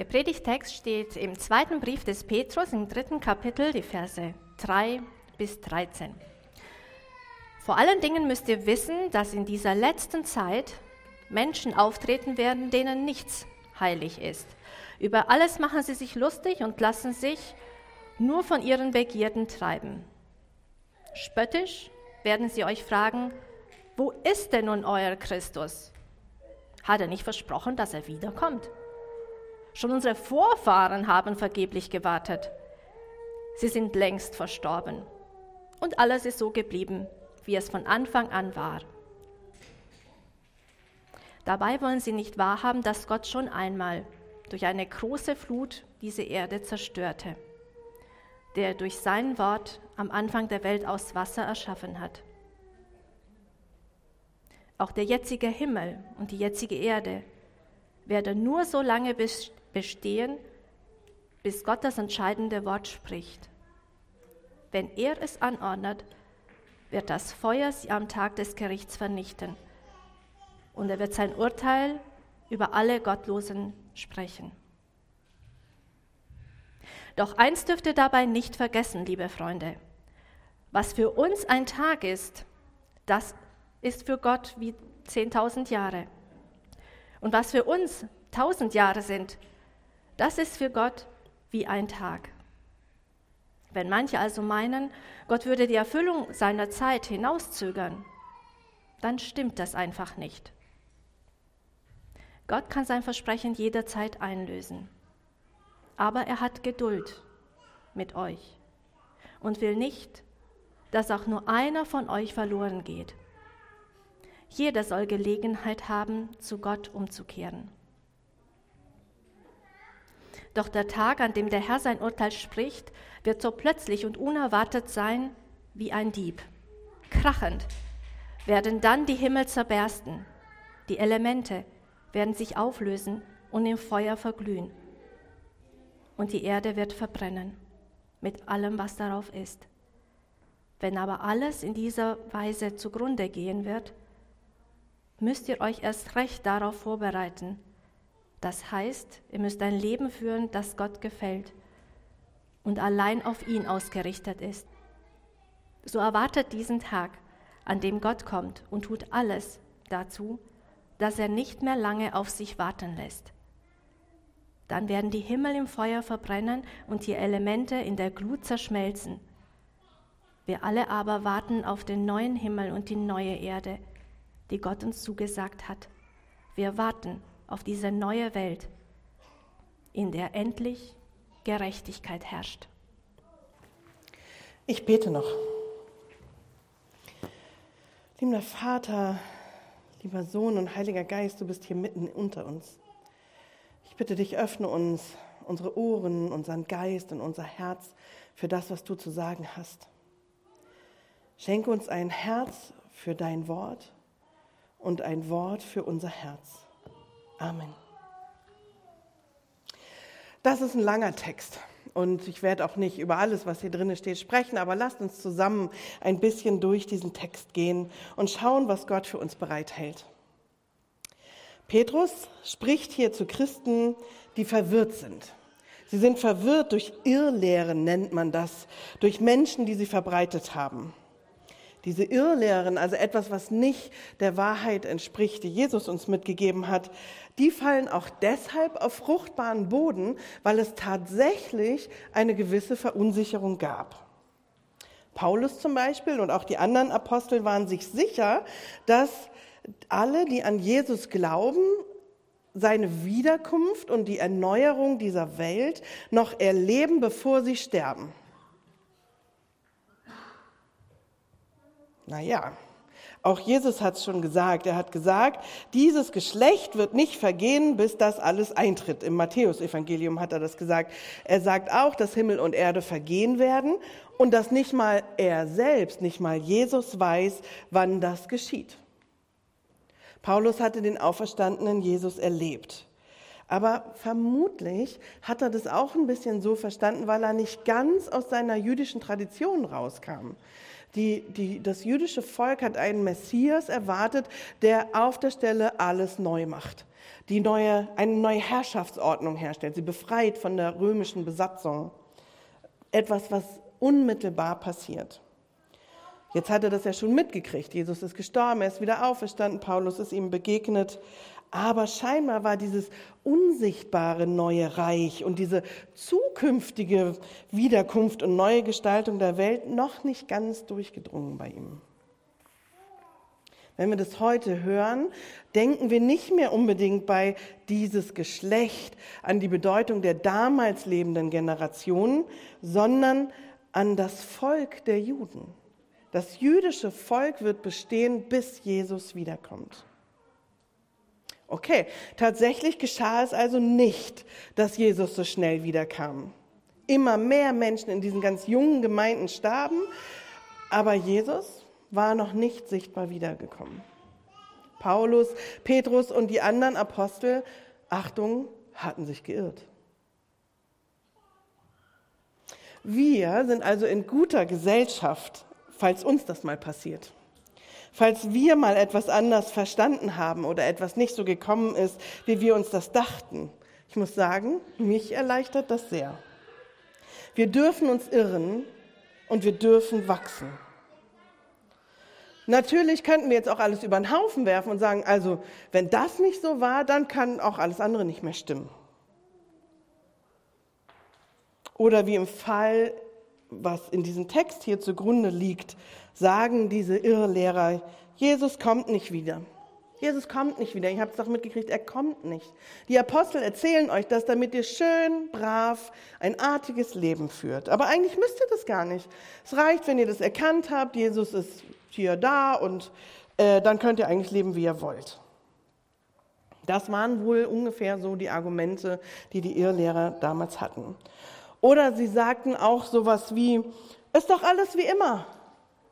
Der Predigtext steht im zweiten Brief des Petrus im dritten Kapitel, die Verse 3 bis 13. Vor allen Dingen müsst ihr wissen, dass in dieser letzten Zeit Menschen auftreten werden, denen nichts heilig ist. Über alles machen sie sich lustig und lassen sich nur von ihren Begierden treiben. Spöttisch werden sie euch fragen, wo ist denn nun euer Christus? Hat er nicht versprochen, dass er wiederkommt? Schon unsere Vorfahren haben vergeblich gewartet. Sie sind längst verstorben. Und alles ist so geblieben, wie es von Anfang an war. Dabei wollen sie nicht wahrhaben, dass Gott schon einmal durch eine große Flut diese Erde zerstörte, der durch sein Wort am Anfang der Welt aus Wasser erschaffen hat. Auch der jetzige Himmel und die jetzige Erde werden nur so lange bestehen, bis Gott das entscheidende Wort spricht. Wenn er es anordnet, wird das Feuer sie am Tag des Gerichts vernichten und er wird sein Urteil über alle Gottlosen sprechen. Doch eins dürft ihr dabei nicht vergessen, liebe Freunde. Was für uns ein Tag ist, das ist für Gott wie 10.000 Jahre. Und was für uns 1000 Jahre sind, das ist für Gott wie ein Tag. Wenn manche also meinen, Gott würde die Erfüllung seiner Zeit hinauszögern, dann stimmt das einfach nicht. Gott kann sein Versprechen jederzeit einlösen. Aber er hat Geduld mit euch und will nicht, dass auch nur einer von euch verloren geht. Jeder soll Gelegenheit haben, zu Gott umzukehren. Doch der Tag, an dem der Herr sein Urteil spricht, wird so plötzlich und unerwartet sein wie ein Dieb. Krachend werden dann die Himmel zerbersten, die Elemente, werden sich auflösen und im Feuer verglühen. Und die Erde wird verbrennen mit allem, was darauf ist. Wenn aber alles in dieser Weise zugrunde gehen wird, müsst ihr euch erst recht darauf vorbereiten. Das heißt, ihr müsst ein Leben führen, das Gott gefällt und allein auf ihn ausgerichtet ist. So erwartet diesen Tag, an dem Gott kommt und tut alles dazu, dass er nicht mehr lange auf sich warten lässt. Dann werden die Himmel im Feuer verbrennen und die Elemente in der Glut zerschmelzen. Wir alle aber warten auf den neuen Himmel und die neue Erde, die Gott uns zugesagt hat. Wir warten auf diese neue Welt, in der endlich Gerechtigkeit herrscht. Ich bete noch. Lieber Vater, Lieber Sohn und Heiliger Geist, du bist hier mitten unter uns. Ich bitte dich, öffne uns unsere Ohren, unseren Geist und unser Herz für das, was du zu sagen hast. Schenke uns ein Herz für dein Wort und ein Wort für unser Herz. Amen. Das ist ein langer Text. Und ich werde auch nicht über alles, was hier drin steht, sprechen, aber lasst uns zusammen ein bisschen durch diesen Text gehen und schauen, was Gott für uns bereithält. Petrus spricht hier zu Christen, die verwirrt sind. Sie sind verwirrt durch Irrlehren, nennt man das, durch Menschen, die sie verbreitet haben. Diese Irrlehren, also etwas, was nicht der Wahrheit entspricht, die Jesus uns mitgegeben hat, die fallen auch deshalb auf fruchtbaren Boden, weil es tatsächlich eine gewisse Verunsicherung gab. Paulus zum Beispiel und auch die anderen Apostel waren sich sicher, dass alle, die an Jesus glauben, seine Wiederkunft und die Erneuerung dieser Welt noch erleben, bevor sie sterben. Naja, auch Jesus hat es schon gesagt. Er hat gesagt, dieses Geschlecht wird nicht vergehen, bis das alles eintritt. Im Matthäusevangelium hat er das gesagt. Er sagt auch, dass Himmel und Erde vergehen werden und dass nicht mal er selbst, nicht mal Jesus weiß, wann das geschieht. Paulus hatte den auferstandenen Jesus erlebt. Aber vermutlich hat er das auch ein bisschen so verstanden, weil er nicht ganz aus seiner jüdischen Tradition rauskam. Die, die, das jüdische Volk hat einen Messias erwartet, der auf der Stelle alles neu macht, die neue, eine neue Herrschaftsordnung herstellt, sie befreit von der römischen Besatzung. Etwas, was unmittelbar passiert. Jetzt hat er das ja schon mitgekriegt. Jesus ist gestorben, er ist wieder auferstanden, Paulus ist ihm begegnet. Aber scheinbar war dieses unsichtbare neue Reich und diese zukünftige Wiederkunft und neue Gestaltung der Welt noch nicht ganz durchgedrungen bei ihm. Wenn wir das heute hören, denken wir nicht mehr unbedingt bei dieses Geschlecht an die Bedeutung der damals lebenden Generationen, sondern an das Volk der Juden. Das jüdische Volk wird bestehen, bis Jesus wiederkommt. Okay, tatsächlich geschah es also nicht, dass Jesus so schnell wiederkam. Immer mehr Menschen in diesen ganz jungen Gemeinden starben, aber Jesus war noch nicht sichtbar wiedergekommen. Paulus, Petrus und die anderen Apostel, Achtung, hatten sich geirrt. Wir sind also in guter Gesellschaft, falls uns das mal passiert. Falls wir mal etwas anders verstanden haben oder etwas nicht so gekommen ist, wie wir uns das dachten. Ich muss sagen, mich erleichtert das sehr. Wir dürfen uns irren und wir dürfen wachsen. Natürlich könnten wir jetzt auch alles über den Haufen werfen und sagen, also wenn das nicht so war, dann kann auch alles andere nicht mehr stimmen. Oder wie im Fall, was in diesem Text hier zugrunde liegt, sagen diese Irrlehrer, Jesus kommt nicht wieder. Jesus kommt nicht wieder. Ihr habt es doch mitgekriegt, er kommt nicht. Die Apostel erzählen euch das, damit ihr schön, brav, ein artiges Leben führt. Aber eigentlich müsst ihr das gar nicht. Es reicht, wenn ihr das erkannt habt, Jesus ist hier da und äh, dann könnt ihr eigentlich leben, wie ihr wollt. Das waren wohl ungefähr so die Argumente, die die Irrlehrer damals hatten. Oder sie sagten auch sowas wie, ist doch alles wie immer.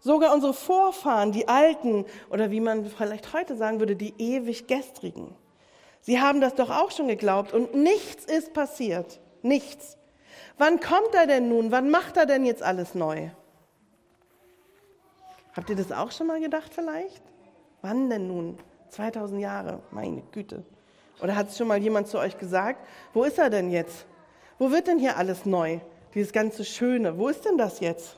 Sogar unsere Vorfahren, die Alten oder wie man vielleicht heute sagen würde, die ewig Gestrigen. Sie haben das doch auch schon geglaubt und nichts ist passiert. Nichts. Wann kommt er denn nun? Wann macht er denn jetzt alles neu? Habt ihr das auch schon mal gedacht vielleicht? Wann denn nun? 2000 Jahre, meine Güte. Oder hat es schon mal jemand zu euch gesagt, wo ist er denn jetzt? Wo wird denn hier alles neu? Dieses ganze Schöne, wo ist denn das jetzt?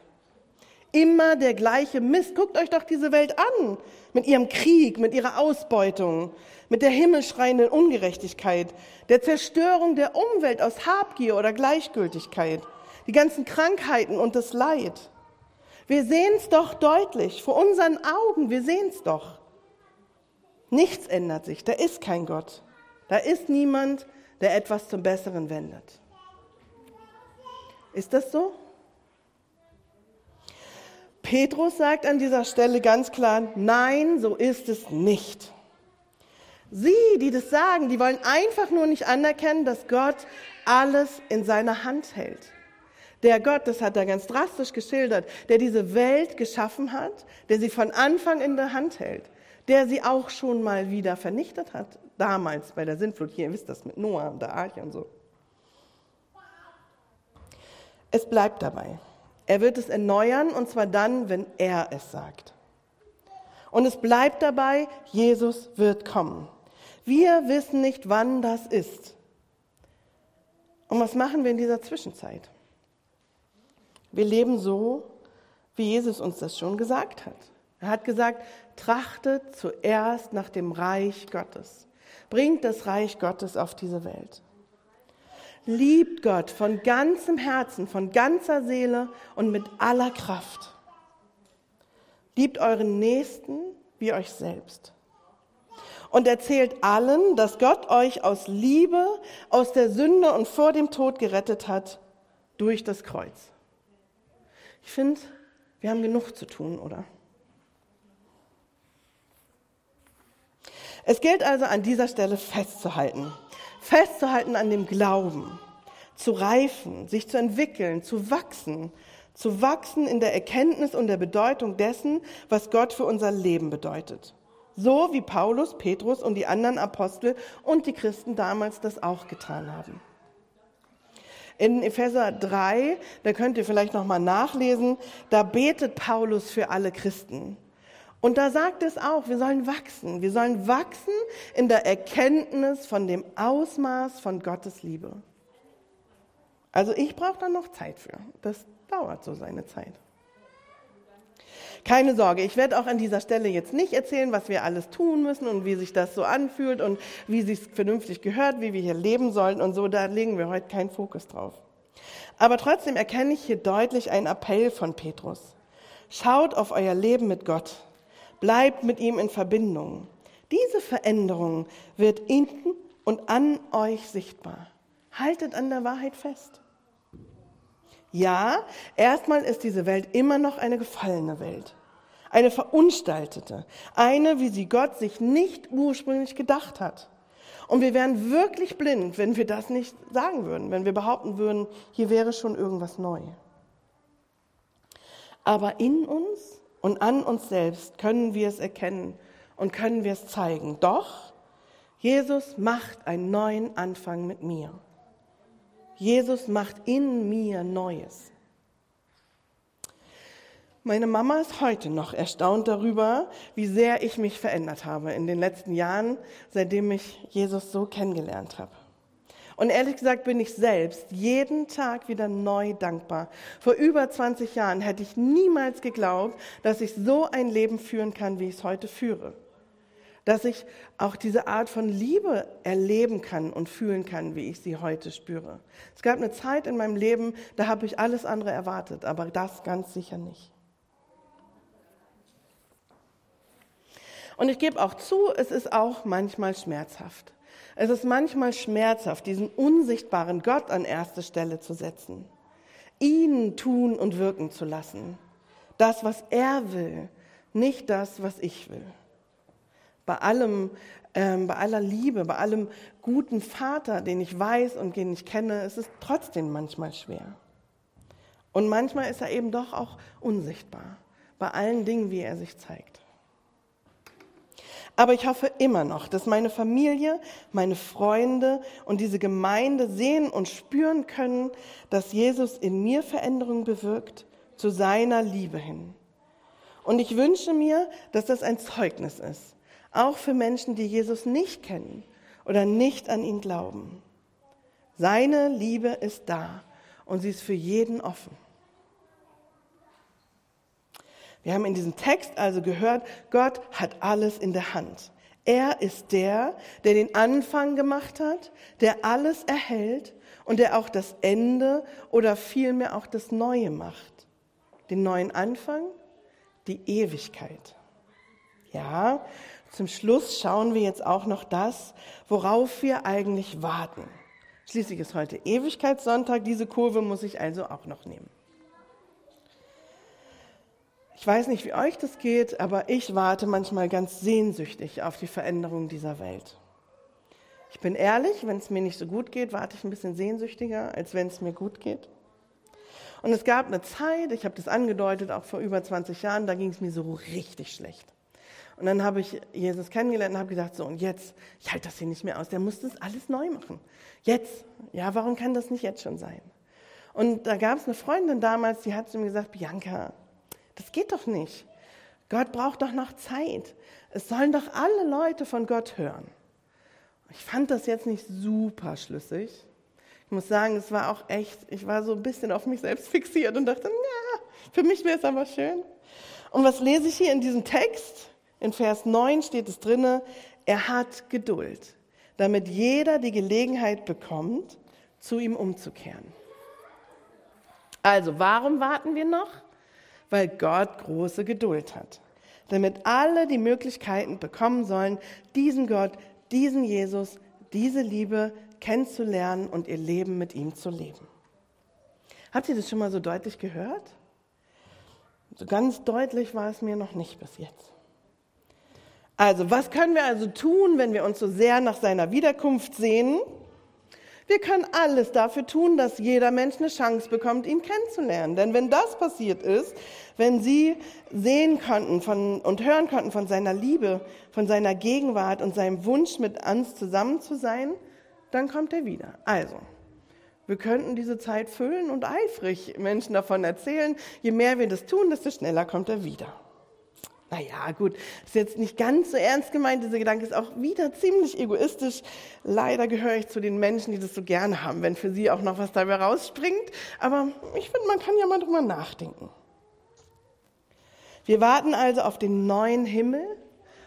Immer der gleiche Mist. Guckt euch doch diese Welt an. Mit ihrem Krieg, mit ihrer Ausbeutung, mit der himmelschreienden Ungerechtigkeit, der Zerstörung der Umwelt aus Habgier oder Gleichgültigkeit, die ganzen Krankheiten und das Leid. Wir sehen es doch deutlich, vor unseren Augen, wir sehen es doch. Nichts ändert sich, da ist kein Gott. Da ist niemand, der etwas zum Besseren wendet. Ist das so? Petrus sagt an dieser Stelle ganz klar, nein, so ist es nicht. Sie, die das sagen, die wollen einfach nur nicht anerkennen, dass Gott alles in seiner Hand hält. Der Gott, das hat er ganz drastisch geschildert, der diese Welt geschaffen hat, der sie von Anfang in der Hand hält, der sie auch schon mal wieder vernichtet hat, damals bei der Sintflut. Hier, ihr wisst das mit Noah und der Arche und so. Es bleibt dabei. Er wird es erneuern und zwar dann, wenn er es sagt. Und es bleibt dabei, Jesus wird kommen. Wir wissen nicht, wann das ist. Und was machen wir in dieser Zwischenzeit? Wir leben so, wie Jesus uns das schon gesagt hat. Er hat gesagt, trachtet zuerst nach dem Reich Gottes. Bringt das Reich Gottes auf diese Welt. Liebt Gott von ganzem Herzen, von ganzer Seele und mit aller Kraft. Liebt euren Nächsten wie euch selbst. Und erzählt allen, dass Gott euch aus Liebe, aus der Sünde und vor dem Tod gerettet hat durch das Kreuz. Ich finde, wir haben genug zu tun, oder? Es gilt also an dieser Stelle festzuhalten festzuhalten an dem Glauben, zu reifen, sich zu entwickeln, zu wachsen, zu wachsen in der Erkenntnis und der Bedeutung dessen, was Gott für unser Leben bedeutet. So wie Paulus, Petrus und die anderen Apostel und die Christen damals das auch getan haben. In Epheser 3, da könnt ihr vielleicht noch mal nachlesen, da betet Paulus für alle Christen. Und da sagt es auch, wir sollen wachsen. Wir sollen wachsen in der Erkenntnis von dem Ausmaß von Gottes Liebe. Also ich brauche da noch Zeit für. Das dauert so seine Zeit. Keine Sorge, ich werde auch an dieser Stelle jetzt nicht erzählen, was wir alles tun müssen und wie sich das so anfühlt und wie sich vernünftig gehört, wie wir hier leben sollen und so. Da legen wir heute keinen Fokus drauf. Aber trotzdem erkenne ich hier deutlich einen Appell von Petrus. Schaut auf euer Leben mit Gott. Bleibt mit ihm in Verbindung. Diese Veränderung wird in und an euch sichtbar. Haltet an der Wahrheit fest. Ja, erstmal ist diese Welt immer noch eine gefallene Welt. Eine verunstaltete. Eine, wie sie Gott sich nicht ursprünglich gedacht hat. Und wir wären wirklich blind, wenn wir das nicht sagen würden, wenn wir behaupten würden, hier wäre schon irgendwas neu. Aber in uns und an uns selbst können wir es erkennen und können wir es zeigen. Doch Jesus macht einen neuen Anfang mit mir. Jesus macht in mir Neues. Meine Mama ist heute noch erstaunt darüber, wie sehr ich mich verändert habe in den letzten Jahren, seitdem ich Jesus so kennengelernt habe. Und ehrlich gesagt bin ich selbst jeden Tag wieder neu dankbar. Vor über 20 Jahren hätte ich niemals geglaubt, dass ich so ein Leben führen kann, wie ich es heute führe dass ich auch diese Art von Liebe erleben kann und fühlen kann, wie ich sie heute spüre. Es gab eine Zeit in meinem Leben, da habe ich alles andere erwartet, aber das ganz sicher nicht. Und ich gebe auch zu, es ist auch manchmal schmerzhaft. Es ist manchmal schmerzhaft, diesen unsichtbaren Gott an erste Stelle zu setzen, ihn tun und wirken zu lassen. Das, was er will, nicht das, was ich will bei allem, ähm, bei aller Liebe, bei allem guten Vater, den ich weiß und den ich kenne, ist es trotzdem manchmal schwer. Und manchmal ist er eben doch auch unsichtbar, bei allen Dingen, wie er sich zeigt. Aber ich hoffe immer noch, dass meine Familie, meine Freunde und diese Gemeinde sehen und spüren können, dass Jesus in mir Veränderung bewirkt zu seiner Liebe hin. Und ich wünsche mir, dass das ein Zeugnis ist, auch für Menschen, die Jesus nicht kennen oder nicht an ihn glauben. Seine Liebe ist da und sie ist für jeden offen. Wir haben in diesem Text also gehört, Gott hat alles in der Hand. Er ist der, der den Anfang gemacht hat, der alles erhält und der auch das Ende oder vielmehr auch das Neue macht. Den neuen Anfang, die Ewigkeit. Ja, zum Schluss schauen wir jetzt auch noch das, worauf wir eigentlich warten. Schließlich ist heute Ewigkeitssonntag, diese Kurve muss ich also auch noch nehmen. Ich weiß nicht, wie euch das geht, aber ich warte manchmal ganz sehnsüchtig auf die Veränderung dieser Welt. Ich bin ehrlich, wenn es mir nicht so gut geht, warte ich ein bisschen sehnsüchtiger, als wenn es mir gut geht. Und es gab eine Zeit, ich habe das angedeutet, auch vor über 20 Jahren, da ging es mir so richtig schlecht. Und dann habe ich Jesus kennengelernt und habe gedacht, so, und jetzt, ich halte das hier nicht mehr aus, der muss das alles neu machen. Jetzt, ja, warum kann das nicht jetzt schon sein? Und da gab es eine Freundin damals, die hat zu mir gesagt, Bianca, das geht doch nicht. Gott braucht doch noch Zeit. Es sollen doch alle Leute von Gott hören. Ich fand das jetzt nicht super schlüssig. Ich muss sagen, es war auch echt, ich war so ein bisschen auf mich selbst fixiert und dachte, ja, für mich wäre es aber schön. Und was lese ich hier in diesem Text? In Vers 9 steht es drinne, er hat Geduld, damit jeder die Gelegenheit bekommt, zu ihm umzukehren. Also, warum warten wir noch? Weil Gott große Geduld hat, damit alle die Möglichkeiten bekommen sollen, diesen Gott, diesen Jesus, diese Liebe kennenzulernen und ihr Leben mit ihm zu leben. Habt ihr das schon mal so deutlich gehört? So ganz deutlich war es mir noch nicht bis jetzt. Also, was können wir also tun, wenn wir uns so sehr nach seiner Wiederkunft sehen? Wir können alles dafür tun, dass jeder Mensch eine Chance bekommt, ihn kennenzulernen. Denn wenn das passiert ist, wenn sie sehen konnten von, und hören konnten von seiner Liebe, von seiner Gegenwart und seinem Wunsch, mit uns zusammen zu sein, dann kommt er wieder. Also, Wir könnten diese Zeit füllen und eifrig Menschen davon erzählen. Je mehr wir das tun, desto schneller kommt er wieder. Naja, gut, ist jetzt nicht ganz so ernst gemeint. Dieser Gedanke ist auch wieder ziemlich egoistisch. Leider gehöre ich zu den Menschen, die das so gerne haben, wenn für sie auch noch was dabei rausspringt. Aber ich finde, man kann ja mal drüber nachdenken. Wir warten also auf den neuen Himmel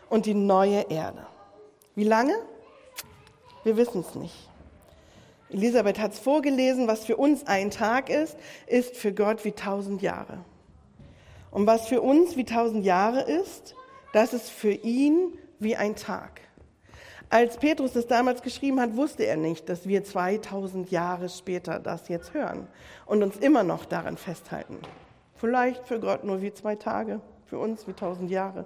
und die neue Erde. Wie lange? Wir wissen es nicht. Elisabeth hat es vorgelesen, was für uns ein Tag ist, ist für Gott wie tausend Jahre. Und was für uns wie tausend Jahre ist, das ist für ihn wie ein Tag. Als Petrus das damals geschrieben hat, wusste er nicht, dass wir 2000 Jahre später das jetzt hören und uns immer noch daran festhalten. Vielleicht für Gott nur wie zwei Tage, für uns wie tausend Jahre.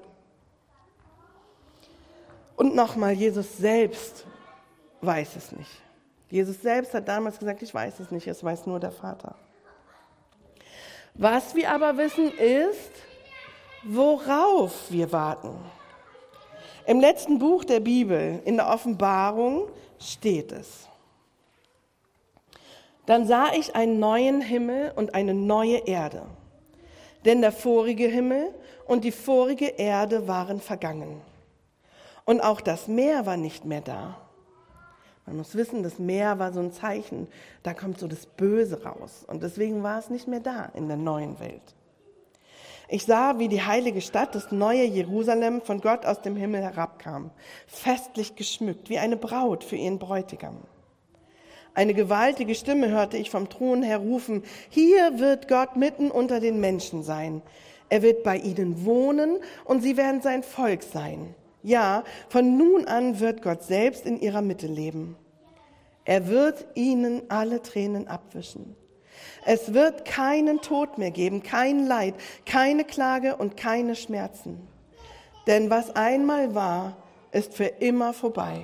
Und nochmal, Jesus selbst weiß es nicht. Jesus selbst hat damals gesagt, ich weiß es nicht, es weiß nur der Vater. Was wir aber wissen ist, worauf wir warten. Im letzten Buch der Bibel, in der Offenbarung, steht es. Dann sah ich einen neuen Himmel und eine neue Erde. Denn der vorige Himmel und die vorige Erde waren vergangen. Und auch das Meer war nicht mehr da. Man muss wissen, das Meer war so ein Zeichen, da kommt so das Böse raus. Und deswegen war es nicht mehr da in der neuen Welt. Ich sah, wie die heilige Stadt, das neue Jerusalem, von Gott aus dem Himmel herabkam, festlich geschmückt, wie eine Braut für ihren Bräutigam. Eine gewaltige Stimme hörte ich vom Thron her rufen, hier wird Gott mitten unter den Menschen sein. Er wird bei ihnen wohnen und sie werden sein Volk sein. Ja, von nun an wird Gott selbst in ihrer Mitte leben. Er wird ihnen alle Tränen abwischen. Es wird keinen Tod mehr geben, kein Leid, keine Klage und keine Schmerzen. Denn was einmal war, ist für immer vorbei.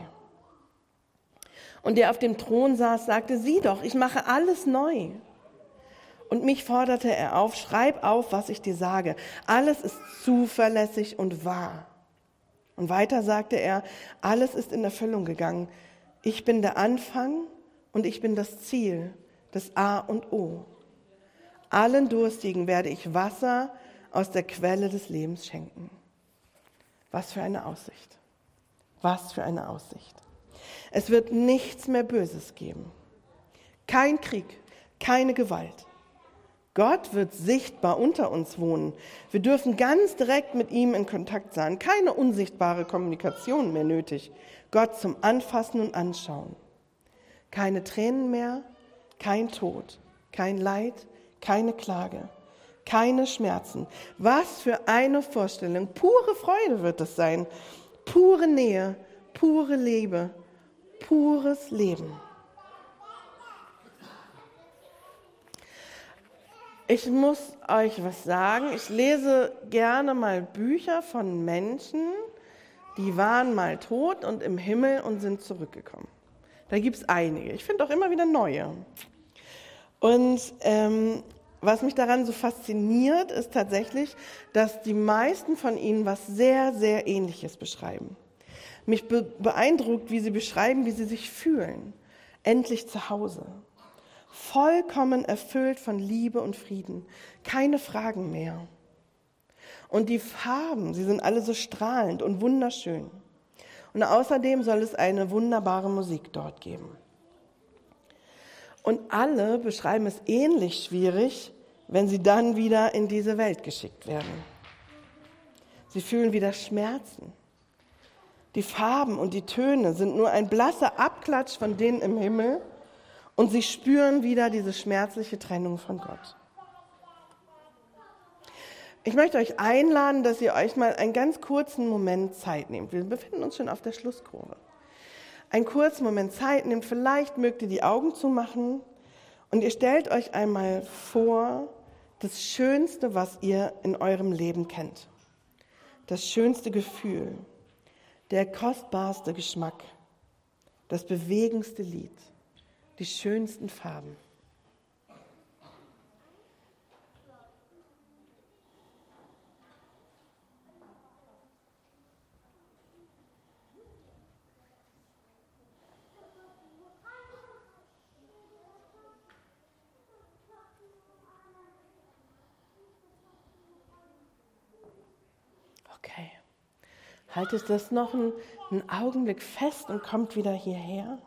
Und der auf dem Thron saß, sagte, sieh doch, ich mache alles neu. Und mich forderte er auf, schreib auf, was ich dir sage. Alles ist zuverlässig und wahr. Und weiter sagte er, alles ist in Erfüllung gegangen. Ich bin der Anfang und ich bin das Ziel, das A und O. Allen Durstigen werde ich Wasser aus der Quelle des Lebens schenken. Was für eine Aussicht. Was für eine Aussicht. Es wird nichts mehr Böses geben. Kein Krieg, keine Gewalt, Gott wird sichtbar unter uns wohnen. Wir dürfen ganz direkt mit ihm in Kontakt sein. Keine unsichtbare Kommunikation mehr nötig. Gott zum Anfassen und Anschauen. Keine Tränen mehr, kein Tod, kein Leid, keine Klage, keine Schmerzen. Was für eine Vorstellung. Pure Freude wird es sein. Pure Nähe, pure Liebe, pures Leben. Ich muss euch was sagen. Ich lese gerne mal Bücher von Menschen, die waren mal tot und im Himmel und sind zurückgekommen. Da gibt es einige. Ich finde auch immer wieder neue. Und ähm, was mich daran so fasziniert, ist tatsächlich, dass die meisten von ihnen was sehr, sehr Ähnliches beschreiben. Mich be beeindruckt, wie sie beschreiben, wie sie sich fühlen. Endlich zu Hause vollkommen erfüllt von Liebe und Frieden, keine Fragen mehr. Und die Farben, sie sind alle so strahlend und wunderschön. Und außerdem soll es eine wunderbare Musik dort geben. Und alle beschreiben es ähnlich schwierig, wenn sie dann wieder in diese Welt geschickt werden. Sie fühlen wieder Schmerzen. Die Farben und die Töne sind nur ein blasser Abklatsch von denen im Himmel und sie spüren wieder diese schmerzliche Trennung von Gott. Ich möchte euch einladen, dass ihr euch mal einen ganz kurzen Moment Zeit nehmt. Wir befinden uns schon auf der Schlusskurve. Einen kurzen Moment Zeit nehmt, vielleicht mögt ihr die Augen zumachen und ihr stellt euch einmal vor, das Schönste, was ihr in eurem Leben kennt. Das schönste Gefühl, der kostbarste Geschmack, das bewegendste Lied die schönsten Farben. Okay. Haltet das noch einen, einen Augenblick fest und kommt wieder hierher.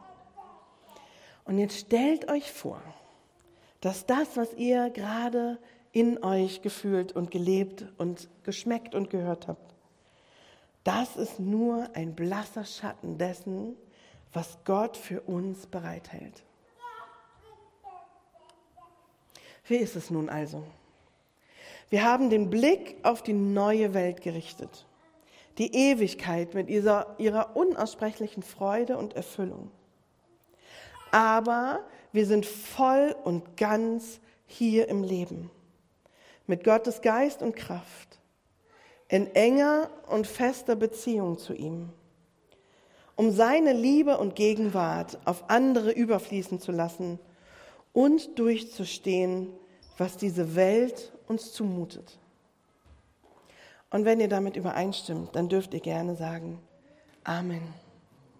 Und jetzt stellt euch vor, dass das, was ihr gerade in euch gefühlt und gelebt und geschmeckt und gehört habt, das ist nur ein blasser Schatten dessen, was Gott für uns bereithält. Wie ist es nun also? Wir haben den Blick auf die neue Welt gerichtet, die Ewigkeit mit ihrer, ihrer unaussprechlichen Freude und Erfüllung. Aber wir sind voll und ganz hier im Leben, mit Gottes Geist und Kraft, in enger und fester Beziehung zu ihm, um seine Liebe und Gegenwart auf andere überfließen zu lassen und durchzustehen, was diese Welt uns zumutet. Und wenn ihr damit übereinstimmt, dann dürft ihr gerne sagen, Amen.